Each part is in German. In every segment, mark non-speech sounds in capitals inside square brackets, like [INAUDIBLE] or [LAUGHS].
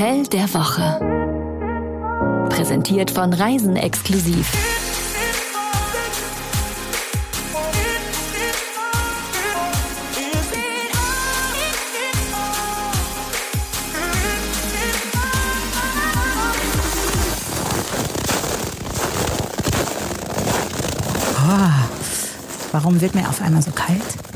Hotel der Woche. Präsentiert von Reisen exklusiv. Warum wird mir auf einmal so kalt?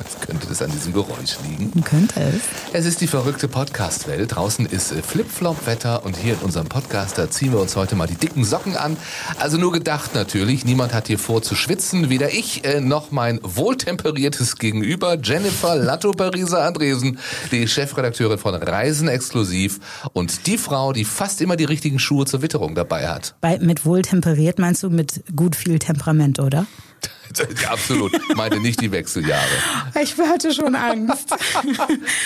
Das an diesem Geräusch liegen? Könnte es. Es ist die verrückte Podcast-Welt. Draußen ist äh, Flip-Flop-Wetter und hier in unserem Podcast, da ziehen wir uns heute mal die dicken Socken an. Also nur gedacht natürlich. Niemand hat hier vor zu schwitzen. Weder ich äh, noch mein wohltemperiertes Gegenüber, Jennifer Latto-Pariser Andresen, die Chefredakteurin von Reisen exklusiv und die Frau, die fast immer die richtigen Schuhe zur Witterung dabei hat. Bei, mit wohltemperiert meinst du mit gut viel Temperament, oder? [LAUGHS] Absolut. Meinte nicht die Wechseljahre. Ich hatte schon Angst. [LAUGHS]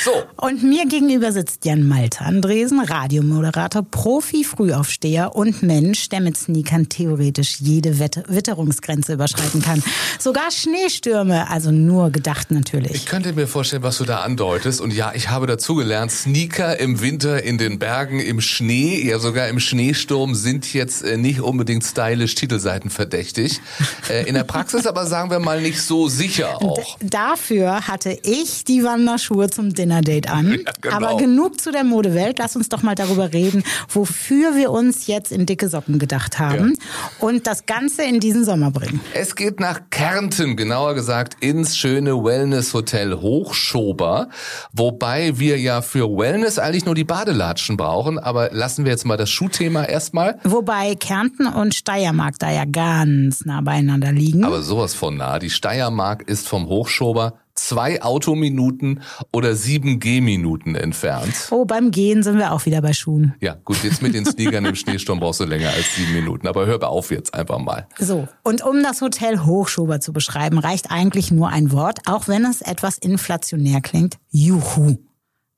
So. Und mir gegenüber sitzt Jan Malte Andresen, Radiomoderator, Profi-Frühaufsteher und Mensch, der mit Sneakern theoretisch jede Witterungsgrenze überschreiten kann. Sogar Schneestürme, also nur gedacht natürlich. Ich könnte mir vorstellen, was du da andeutest. Und ja, ich habe dazugelernt, Sneaker im Winter in den Bergen, im Schnee, ja sogar im Schneesturm sind jetzt äh, nicht unbedingt stylisch Titelseiten verdächtig. Äh, in der Praxis aber sagen wir mal nicht so sicher auch. D dafür hatte ich die Wanderschuhe zum Dinner-Date an. Ja, genau. Aber genug zu der Modewelt. Lass uns doch mal darüber reden, wofür wir uns jetzt in dicke Socken gedacht haben und das Ganze in diesen Sommer bringen. Es geht nach Kärnten, genauer gesagt ins schöne Wellness-Hotel Hochschober, wobei wir ja für Wellness eigentlich nur die Badelatschen brauchen, aber lassen wir jetzt mal das Schuhthema erstmal. Wobei Kärnten und Steiermark da ja ganz nah beieinander liegen. Aber sowas von nah. Die Steiermark ist vom Hochschober zwei Autominuten oder sieben Gehminuten entfernt. oh, beim Gehen sind wir auch wieder bei Schuhen. Ja, gut, jetzt mit den [LAUGHS] Sneakern im Schneesturm brauchst du länger als sieben Minuten. Aber hör auf jetzt einfach mal. So, und um das Hotel Hochschober zu beschreiben, reicht eigentlich nur ein Wort, auch wenn es etwas inflationär klingt. Juhu.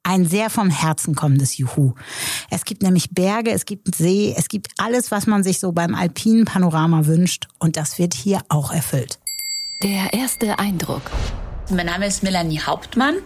Ein sehr vom Herzen kommendes Juhu. Es gibt nämlich Berge, es gibt See, es gibt alles, was man sich so beim alpinen Panorama wünscht. Und das wird hier auch erfüllt. Der erste Eindruck. Mein Name ist Melanie Hauptmann.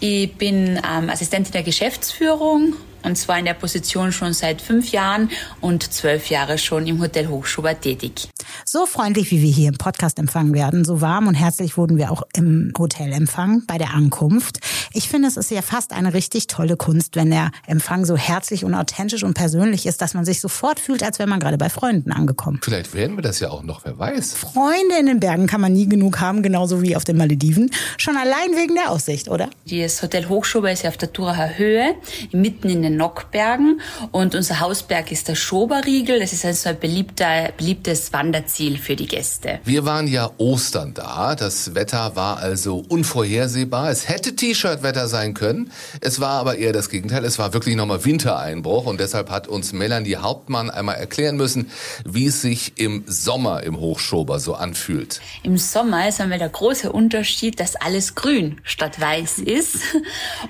Ich bin ähm, Assistentin der Geschäftsführung und zwar in der Position schon seit fünf Jahren und zwölf Jahre schon im Hotel Hochschober tätig. So freundlich, wie wir hier im Podcast empfangen werden, so warm und herzlich wurden wir auch im Hotel empfangen bei der Ankunft. Ich finde, es ist ja fast eine richtig tolle Kunst, wenn der Empfang so herzlich und authentisch und persönlich ist, dass man sich sofort fühlt, als wäre man gerade bei Freunden angekommen. Vielleicht werden wir das ja auch noch, wer weiß. Freunde in den Bergen kann man nie genug haben, genauso wie auf den Malediven. Schon allein wegen der Aussicht, oder? Das Hotel Hochschober ist ja auf der Turacher Höhe, mitten in den Nockbergen und unser Hausberg ist der Schoberriegel. Das ist also ein beliebter, beliebtes Wanderziel für die Gäste. Wir waren ja Ostern da. Das Wetter war also unvorhersehbar. Es hätte T-Shirt-Wetter sein können. Es war aber eher das Gegenteil. Es war wirklich nochmal Wintereinbruch und deshalb hat uns Melanie Hauptmann einmal erklären müssen, wie es sich im Sommer im Hochschober so anfühlt. Im Sommer ist einmal der große Unterschied, dass alles grün statt weiß ist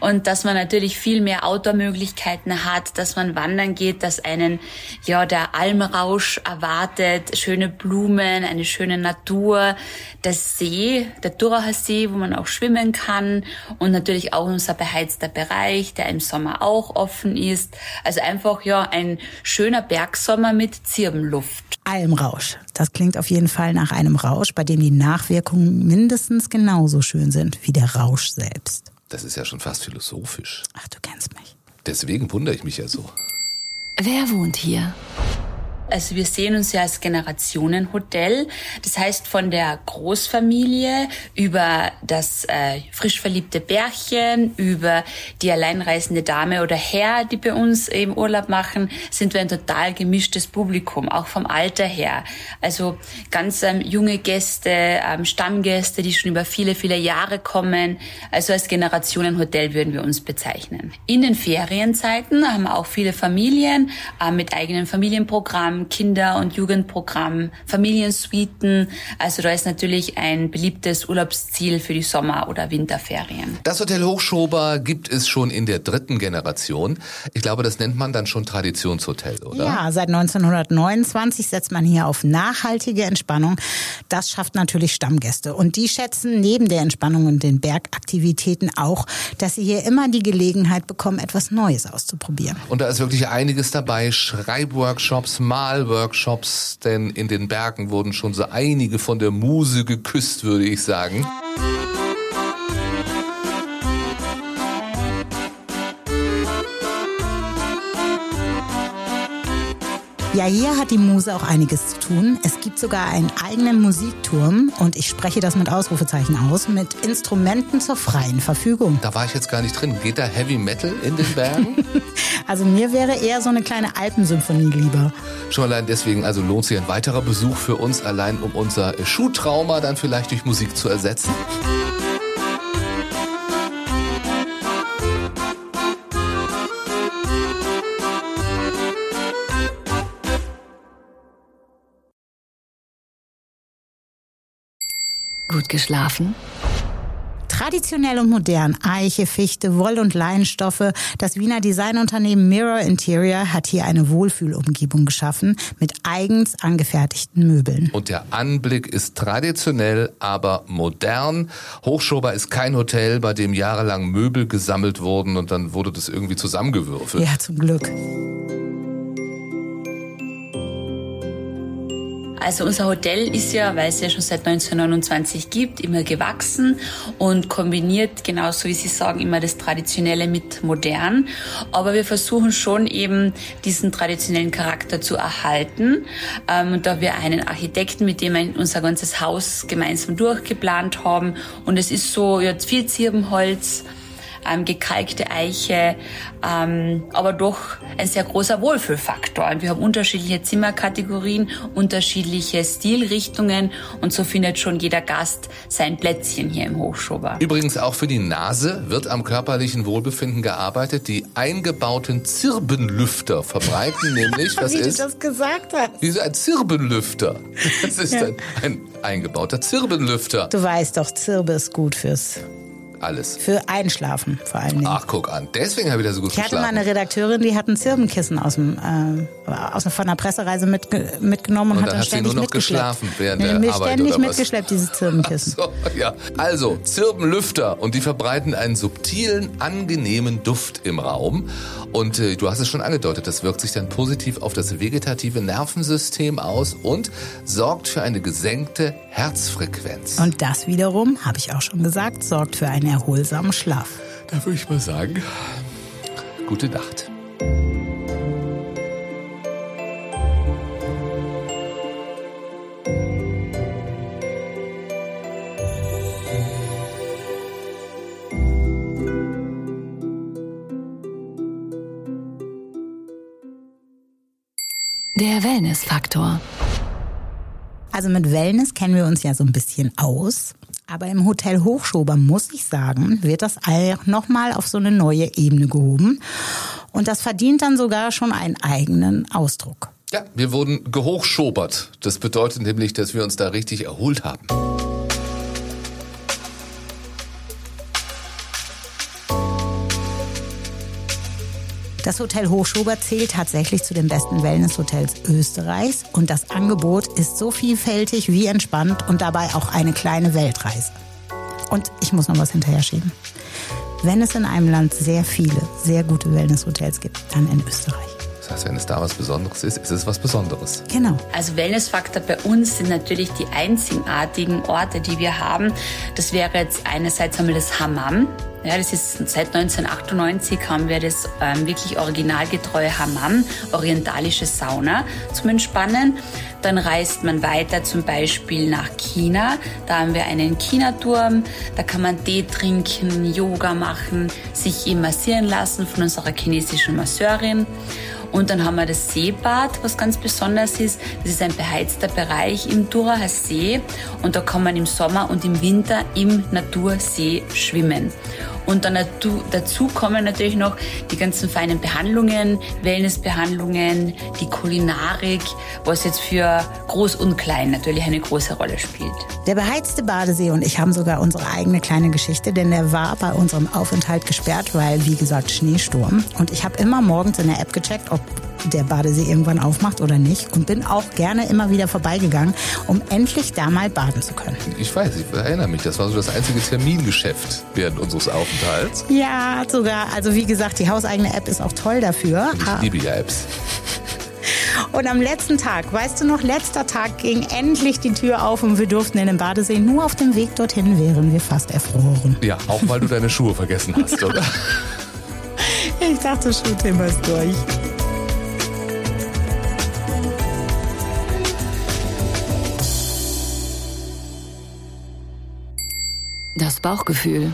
und dass man natürlich viel mehr Outdoor-Möglichkeiten hat, dass man wandern geht, dass einen ja der Almrausch erwartet, schöne Blumen, eine schöne Natur, der See, der Duracher See, wo man auch schwimmen kann und natürlich auch unser beheizter Bereich, der im Sommer auch offen ist. Also einfach ja ein schöner Bergsommer mit Zirbenluft. Almrausch. Das klingt auf jeden Fall nach einem Rausch, bei dem die Nachwirkungen mindestens genauso schön sind wie der Rausch selbst. Das ist ja schon fast philosophisch. Ach, du kennst mich. Deswegen wundere ich mich ja so. Wer wohnt hier? Also wir sehen uns ja als Generationenhotel. Das heißt von der Großfamilie über das äh, frisch verliebte Bärchen, über die alleinreisende Dame oder Herr, die bei uns im Urlaub machen, sind wir ein total gemischtes Publikum, auch vom Alter her. Also ganz ähm, junge Gäste, ähm, Stammgäste, die schon über viele, viele Jahre kommen. Also als Generationenhotel würden wir uns bezeichnen. In den Ferienzeiten haben wir auch viele Familien äh, mit eigenen Familienprogrammen Kids-Programm, Kinder- und Jugendprogramm, Familiensuiten. Also da ist natürlich ein beliebtes Urlaubsziel für die Sommer- oder Winterferien. Das Hotel Hochschober gibt es schon in der dritten Generation. Ich glaube, das nennt man dann schon Traditionshotel, oder? Ja, seit 1929 setzt man hier auf nachhaltige Entspannung. Das schafft natürlich Stammgäste. Und die schätzen neben der Entspannung und den Bergaktivitäten auch, dass sie hier immer die Gelegenheit bekommen, etwas Neues auszuprobieren. Und da ist wirklich einiges dabei. Schreibworkshops, Malworkshops, denn in den Bergen wurden schon so einige von der Muse geküsst, würde ich sagen. Ja, hier hat die Muse auch einiges zu tun. Es gibt sogar einen eigenen Musikturm und ich spreche das mit Ausrufezeichen aus, mit Instrumenten zur freien Verfügung. Da war ich jetzt gar nicht drin. Geht da Heavy Metal in den Bergen? [LAUGHS] Also mir wäre eher so eine kleine Alpensymphonie lieber. Schon allein deswegen also lohnt sich ein weiterer Besuch für uns, allein um unser Schuhtrauma dann vielleicht durch Musik zu ersetzen. Gut geschlafen? Traditionell und modern, Eiche, Fichte, Woll- und Leinstoffe. Das Wiener Designunternehmen Mirror Interior hat hier eine Wohlfühlumgebung geschaffen mit eigens angefertigten Möbeln. Und der Anblick ist traditionell, aber modern. Hochschober ist kein Hotel, bei dem jahrelang Möbel gesammelt wurden und dann wurde das irgendwie zusammengewürfelt. Ja, zum Glück. Also unser Hotel ist ja, weil es ja schon seit 1929 gibt, immer gewachsen und kombiniert, genauso wie Sie sagen, immer das Traditionelle mit modern. Aber wir versuchen schon eben diesen traditionellen Charakter zu erhalten. Ähm, da wir einen Architekten, mit dem wir unser ganzes Haus gemeinsam durchgeplant haben. Und es ist so jetzt viel Zirbenholz, ähm, gekalkte Eiche, ähm, aber doch ein sehr großer Wohlfühlfaktor. Und wir haben unterschiedliche Zimmerkategorien, unterschiedliche Stilrichtungen und so findet schon jeder Gast sein Plätzchen hier im Hochschober. Übrigens auch für die Nase wird am körperlichen Wohlbefinden gearbeitet. Die eingebauten Zirbenlüfter verbreiten nämlich, [LAUGHS] was Wie ist? du das gesagt hast. Wie so ein Zirbenlüfter. Das ist Ja. ein, ein eingebauter Zirbenlüfter. Du weißt doch, Zirbe ist gut fürs, Alles. für Einschlafen vor allen Dingen. Ach, guck an. Deswegen habe ich da so gut Ich hatte mal geschlafen. eine Redakteurin, die hat ein Zirbenkissen aus dem, äh, aus, von der Pressereise mitge mitgenommen und, Und hat dann ständig nur noch geschlafen während nee, der mir Arbeit ständig oder was? mitgeschleppt, dieses Zirbenkissen. So, ja. Also, Zirbenlüfter und die verbreiten einen subtilen, angenehmen Duft im Raum. Und äh, du hast es schon angedeutet, das wirkt sich dann positiv auf das vegetative Nervensystem aus und sorgt für eine gesenkte Herzfrequenz. Und das wiederum, habe ich auch schon gesagt, sorgt für einen erholsamen Schlaf. da würde ich mal sagen, gute Nacht. Der Wellnessfaktor. Also mit Wellness kennen wir uns ja so ein bisschen aus. Aber im Hotel Hochschober, muss ich sagen, wird das auch nochmal auf so eine neue Ebene gehoben. Und das verdient dann sogar schon einen eigenen Ausdruck. Ja, wir wurden gehochschobert. Das bedeutet nämlich, dass wir uns da richtig erholt haben. Das Hotel Hochschober zählt tatsächlich zu den besten Wellnesshotels Österreichs und das Angebot ist so vielfältig wie entspannt und dabei auch eine kleine Weltreise. Und ich muss noch was hinterher schieben. Wenn es in einem Land sehr viele, sehr gute Wellnesshotels gibt, dann in Österreich. Das heißt, wenn es da was Besonderes ist, ist es was Besonderes. Genau. Also Wellnessfaktor bei uns sind natürlich die einzigartigen Orte, die wir haben. Das wäre jetzt einerseits einmal das Hammam. Ja, das ist seit 1998 haben wir das ähm, wirklich originalgetreue Hammam, orientalische Sauna zum Entspannen. Dann reist man weiter zum Beispiel nach China. Da haben wir einen China-Turm. Da kann man Tee trinken, Yoga machen, sich eben massieren lassen von unserer chinesischen Masseurin. Und dann haben wir das Seebad, was ganz besonders ist. Das ist ein beheizter Bereich im Duracher See und da kann man im Sommer und im Winter im Natursee schwimmen. Und dann dazu kommen natürlich noch die ganzen feinen Behandlungen, Wellnessbehandlungen, die Kulinarik, was jetzt für Groß und Klein natürlich eine große Rolle spielt. Der beheizte Badesee und ich haben sogar unsere eigene kleine Geschichte, denn der war bei unserem Aufenthalt gesperrt, weil, wie gesagt, Schneesturm. Und ich habe immer morgens in der App gecheckt, ob der Badesee irgendwann aufmacht oder nicht und bin auch gerne immer wieder vorbeigegangen, um endlich da mal baden zu können. Ich weiß, ich erinnere mich, das war so das einzige Termingeschäft während unseres Aufenthalts. Ja, sogar. Also wie gesagt, die hauseigene App ist auch toll dafür. Ich liebe ja Apps. [LAUGHS] Und am letzten Tag, weißt du noch, letzter Tag ging endlich die Tür auf und wir durften in den Badesee. Nur auf dem Weg dorthin wären wir fast erfroren. Ja, auch weil du deine Schuhe vergessen hast, [LAUGHS] oder? ich dachte, Schuhthema ist durch. Das Bauchgefühl.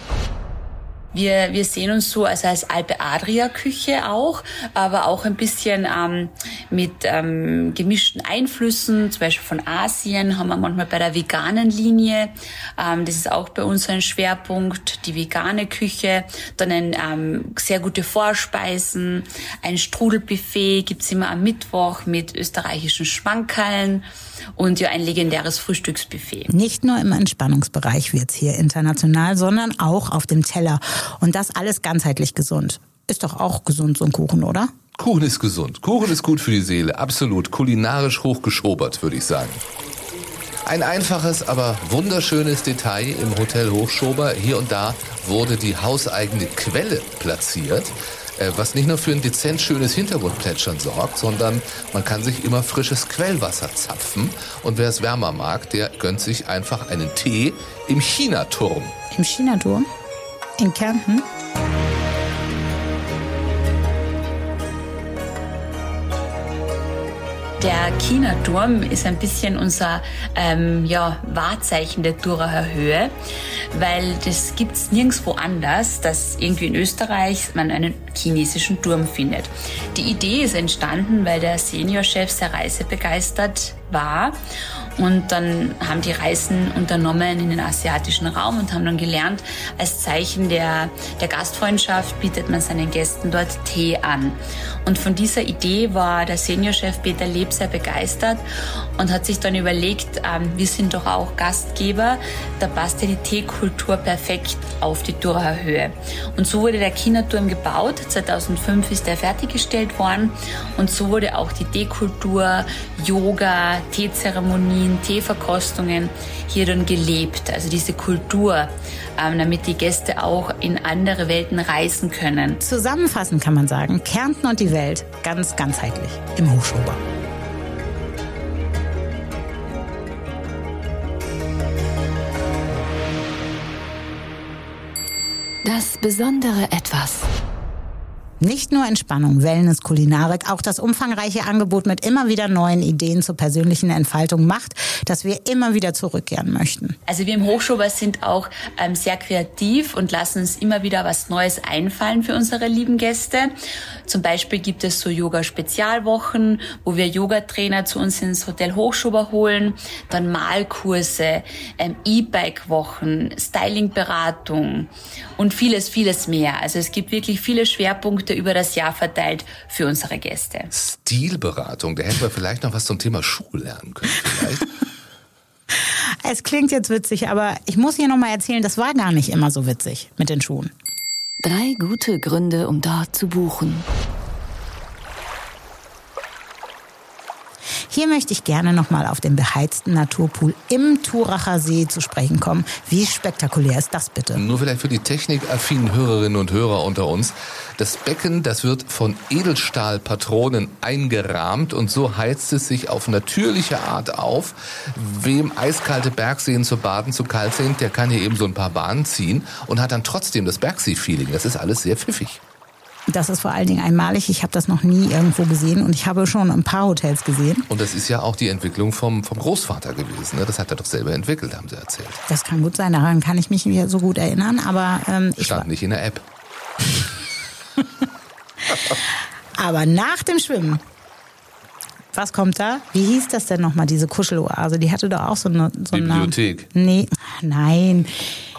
Wir, wir sehen uns so also als Alpe-Adria-Küche auch, aber auch ein bisschen ähm, mit ähm, gemischten Einflüssen, zum Beispiel von Asien, haben wir manchmal bei der veganen Linie. Ähm, das ist auch bei uns ein Schwerpunkt, die vegane Küche. Dann ein, ähm, sehr gute Vorspeisen, ein Strudelbuffet gibt's immer am Mittwoch mit österreichischen Schmankerln und ja ein legendäres Frühstücksbuffet. Nicht nur im Entspannungsbereich wird's hier international, sondern auch auf dem Teller. Und das alles ganzheitlich gesund. Ist doch auch gesund, so ein Kuchen, oder? Kuchen ist gesund. Kuchen ist gut für die Seele. Absolut. Kulinarisch hochgeschobert, würde ich sagen. Ein einfaches, aber wunderschönes Detail im Hotel Hochschober. Hier und da wurde die hauseigene Quelle platziert. Äh, was nicht nur für ein dezent schönes Hintergrundplätschern sorgt, sondern man kann sich immer frisches Quellwasser zapfen. Und wer es wärmer mag, der gönnt sich einfach einen Tee im Chinaturm. Im Chinaturm? In Kärnten? Der China-Turm ist ein bisschen unser ähm, ja, Wahrzeichen der Duracher Höhe, weil das gibt's nirgendwo anders, dass irgendwie in Österreich man einen chinesischen Turm findet. Die Idee ist entstanden, weil der Seniorchef sehr reisebegeistert war und dann haben die Reisen unternommen in den asiatischen Raum und haben dann gelernt, als Zeichen der, der Gastfreundschaft bietet man seinen Gästen dort Tee an. Und von dieser Idee war der Seniorchef Peter Leb sehr begeistert und hat sich dann überlegt, ähm, wir sind doch auch Gastgeber, da passt ja die Teekultur perfekt auf die Duracher Höhe. Und so wurde der Chinaturm gebaut, 2005 ist er fertiggestellt worden und so wurde auch die Teekultur, Yoga, Teezeremonien, Teeverkostungen hier dann gelebt. Also diese Kultur, ähm, damit die Gäste auch in andere Welten reisen können. Zusammenfassend kann man sagen, Kärnten und die Welt ganz ganzheitlich im Hochschober. Das besondere Etwas. Nicht nur Entspannung, Wellness, Kulinarik, auch das umfangreiche Angebot mit immer wieder neuen Ideen zur persönlichen Entfaltung macht, dass wir immer wieder zurückkehren möchten. Also wir im Hochschober sind auch ähm, sehr kreativ und lassen uns immer wieder was Neues einfallen für unsere lieben Gäste. Zum Beispiel gibt es so Yoga-Spezialwochen, wo wir Yogatrainer zu uns ins Hotel Hochschober holen, dann Malkurse, ähm, E-Bike-Wochen, Styling-Beratung und vieles, vieles mehr. Also es gibt wirklich viele Schwerpunkte über das Jahr verteilt für unsere Gäste. Stilberatung, da hätten wir vielleicht noch was zum Thema Schuh lernen können. Vielleicht. [LAUGHS] Es klingt jetzt witzig, aber ich muss hier nochmal erzählen, das war gar nicht immer so witzig mit den Schuhen. Drei gute Gründe, um dort zu buchen. Hier möchte ich gerne nochmal auf den beheizten Naturpool im Turacher See zu sprechen kommen. Wie spektakulär ist das bitte? Nur vielleicht für die technikaffinen Hörerinnen und Hörer unter uns. Das Becken, das wird von Edelstahlpatronen eingerahmt und so heizt es sich auf natürliche Art auf. Wem eiskalte Bergseen zu baden zu kalt sind, der kann hier eben so ein paar Bahnen ziehen und hat dann trotzdem das Bergsee-Feeling. Das ist alles sehr pfiffig. Das ist vor allen Dingen einmalig. Ich habe das noch nie irgendwo gesehen und ich habe schon ein paar Hotels gesehen. Und das ist ja auch die Entwicklung vom, vom Großvater gewesen. Ne? Das hat er doch selber entwickelt, haben sie erzählt. Das kann gut sein, daran kann ich mich nicht so gut erinnern, aber ähm, ich Stand nicht in der App. [LAUGHS] aber nach dem Schwimmen, was kommt da? Wie hieß das denn nochmal, diese Kuscheloase? Die hatte doch auch so eine... So Bibliothek. Eine, nee, nein.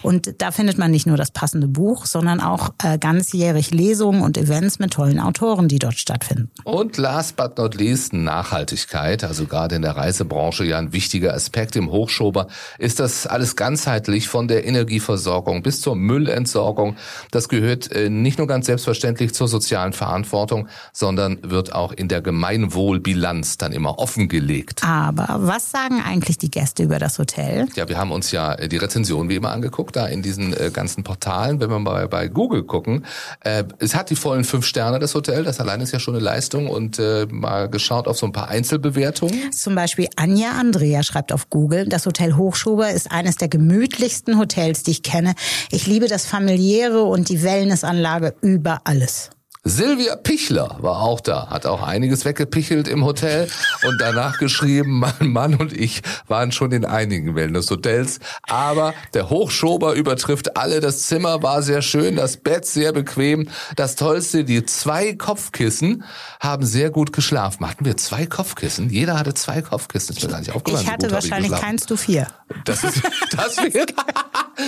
Und da findet man nicht nur das passende Buch, sondern auch äh, ganzjährig Lesungen und Events mit tollen Autoren, die dort stattfinden. Und last but not least Nachhaltigkeit, also gerade in der Reisebranche ja ein wichtiger Aspekt. Im Hochschober ist das alles ganzheitlich von der Energieversorgung bis zur Müllentsorgung. Das gehört äh, nicht nur ganz selbstverständlich zur sozialen Verantwortung, sondern wird auch in der Gemeinwohlbilanz dann immer offengelegt. Aber was sagen eigentlich die Gäste über das Hotel? Ja, wir haben uns ja äh, die Rezension wie immer angeguckt, da in diesen äh, ganzen Portalen. Wenn wir mal bei Google gucken, äh, es hat die vollen fünf Sterne, das Hotel. Das allein ist ja schon eine Leistung. Und äh, mal geschaut auf so ein paar Einzelbewertungen. Zum Beispiel Anja Andrea schreibt auf Google, das Hotel Hochschober ist eines der gemütlichsten Hotels, die ich kenne. Ich liebe das familiäre und die Wellnessanlage über alles. Silvia Pichler war auch da, hat auch einiges weggepichelt im Hotel und danach geschrieben, [LAUGHS] mein Mann und ich waren schon in einigen Wellness-Hotels, aber der Hochschober übertrifft alle. Das Zimmer war sehr schön, das Bett sehr bequem. Das Tollste, die zwei Kopfkissen haben sehr gut geschlafen. Hatten wir zwei Kopfkissen? Jeder hatte zwei Kopfkissen. Ist mir gar nicht aufgefallen. Ich hatte so wahrscheinlich ich keins, du vier. Das ist, [LAUGHS] das wird, [LAUGHS]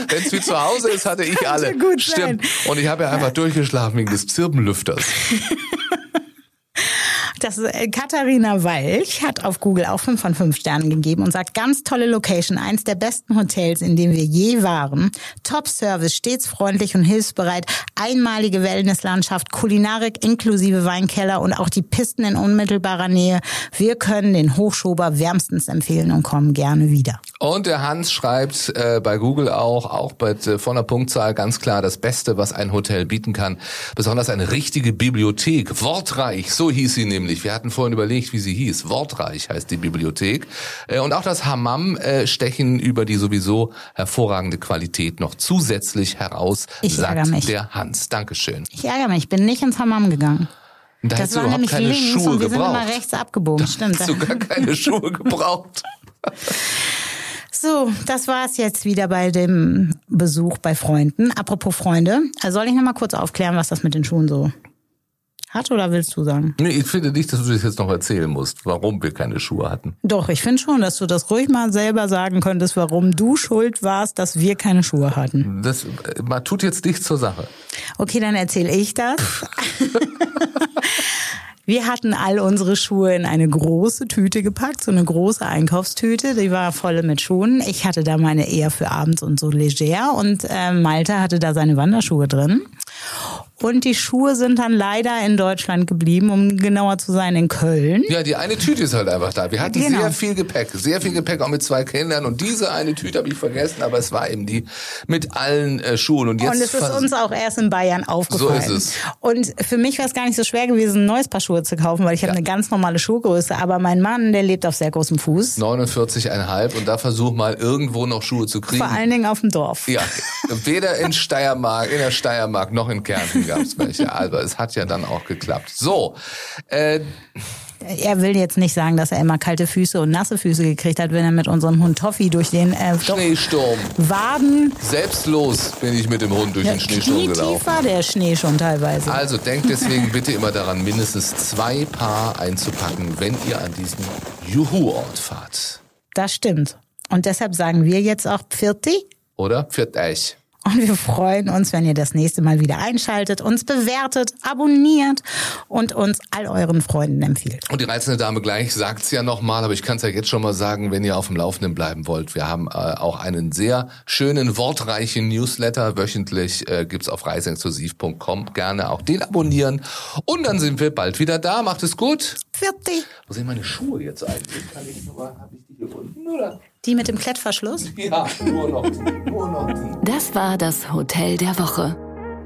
wenn es wie zu Hause ist, hatte ich alle. Gut Stimmt. Sein. Und ich habe ja einfach durchgeschlafen wegen des Zirbenlüfters. [LAUGHS] Das äh, Katharina Walch hat auf Google auch fünf von fünf Sternen gegeben und sagt, ganz tolle Location, eins der besten Hotels, in dem wir je waren. Top Service, stets freundlich und hilfsbereit, einmalige Wellnesslandschaft, Kulinarik inklusive Weinkeller und auch die Pisten in unmittelbarer Nähe. Wir können den Hochschober wärmstens empfehlen und kommen gerne wieder. Und der Hans schreibt äh, bei Google auch, auch bei äh, von der Punktzahl ganz klar das Beste, was ein Hotel bieten kann. Besonders eine richtige Bibliothek, wortreich, so hieß sie nämlich. Wir hatten vorhin überlegt, wie sie hieß. Wortreich heißt die Bibliothek. Äh, und auch das Hammam äh, stechen über die sowieso hervorragende Qualität noch zusätzlich heraus, ich sagt mich. der Hans. Dankeschön. Ich ärgere mich, ich bin nicht ins Hammam gegangen. Da das war nämlich keine links Schuhe und wir gebraucht. sind immer rechts abgebogen. Da Stimmt. hast du gar keine [LAUGHS] Schuhe gebraucht. So, das war es jetzt wieder bei dem Besuch bei Freunden. Apropos Freunde, also soll ich noch mal kurz aufklären, was das mit den Schuhen so hat oder willst du sagen? Nee, ich finde nicht, dass du das jetzt noch erzählen musst, warum wir keine Schuhe hatten. Doch, ich finde schon, dass du das ruhig mal selber sagen könntest, warum du schuld warst, dass wir keine Schuhe hatten. Das man tut jetzt nichts zur Sache. Okay, dann erzähle ich das. [LAUGHS] Wir hatten all unsere Schuhe in eine große Tüte gepackt, so eine große Einkaufstüte, die war voll mit Schuhen. Ich hatte da meine eher für abends und so leger und äh, Malte hatte da seine Wanderschuhe drin. Und die Schuhe sind dann leider in Deutschland geblieben, um genauer zu sein, in Köln. Ja, die eine Tüte ist halt einfach da. Wir hatten genau. sehr viel Gepäck, sehr viel Gepäck auch mit zwei Kindern. Und diese eine Tüte habe ich vergessen, aber es war eben die mit allen äh, Schuhen. Und, jetzt und es ist uns auch erst in Bayern aufgefallen. So ist es. Und für mich war es gar nicht so schwer gewesen, ein neues Paar Schuhe zu kaufen, weil ich ja. habe eine ganz normale Schuhgröße. Aber mein Mann, der lebt auf sehr großem Fuß. 49,5 und da versuch mal irgendwo noch Schuhe zu kriegen. Vor allen Dingen auf dem Dorf. Ja, weder in Steiermark, in der Steiermark noch in Kärnten gab es welche. aber es hat ja dann auch geklappt. So. Äh, er will jetzt nicht sagen, dass er immer kalte Füße und nasse Füße gekriegt hat, wenn er mit unserem Hund Toffi durch den äh, Schneesturm. Waden. Selbstlos bin ich mit dem Hund durch ja, den Schneesturm gelaufen. war der Schnee schon teilweise. Also denkt deswegen bitte immer daran, mindestens zwei Paar einzupacken, wenn ihr an diesen Juhu-Ort fahrt. Das stimmt. Und deshalb sagen wir jetzt auch Pfirti. Oder Pfirt euch. Und wir freuen uns, wenn ihr das nächste Mal wieder einschaltet, uns bewertet, abonniert und uns all euren Freunden empfiehlt. Und die reizende Dame gleich sagt es ja nochmal, aber ich kann es ja jetzt schon mal sagen, wenn ihr auf dem Laufenden bleiben wollt. Wir haben äh, auch einen sehr schönen, wortreichen Newsletter. Wöchentlich äh, gibt's auf reiseexklusiv.com. Gerne auch den abonnieren. Und dann sind wir bald wieder da. Macht es gut. Fertig. Wo sind meine Schuhe jetzt eigentlich? Kann ich nur, hab ich die hier unten oder? Die mit dem Klettverschluss? [LAUGHS] Ja, nur noch. Nur noch die. Das war das Hotel der Woche.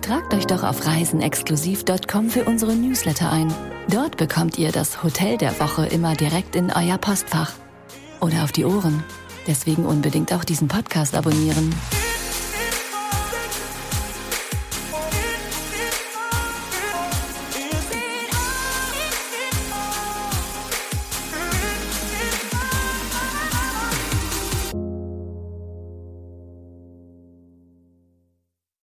Tragt euch doch auf reisenexklusiv.com für unsere Newsletter ein. Dort bekommt ihr das Hotel der Woche immer direkt in euer Postfach. Oder auf die Ohren. Deswegen unbedingt auch diesen Podcast abonnieren.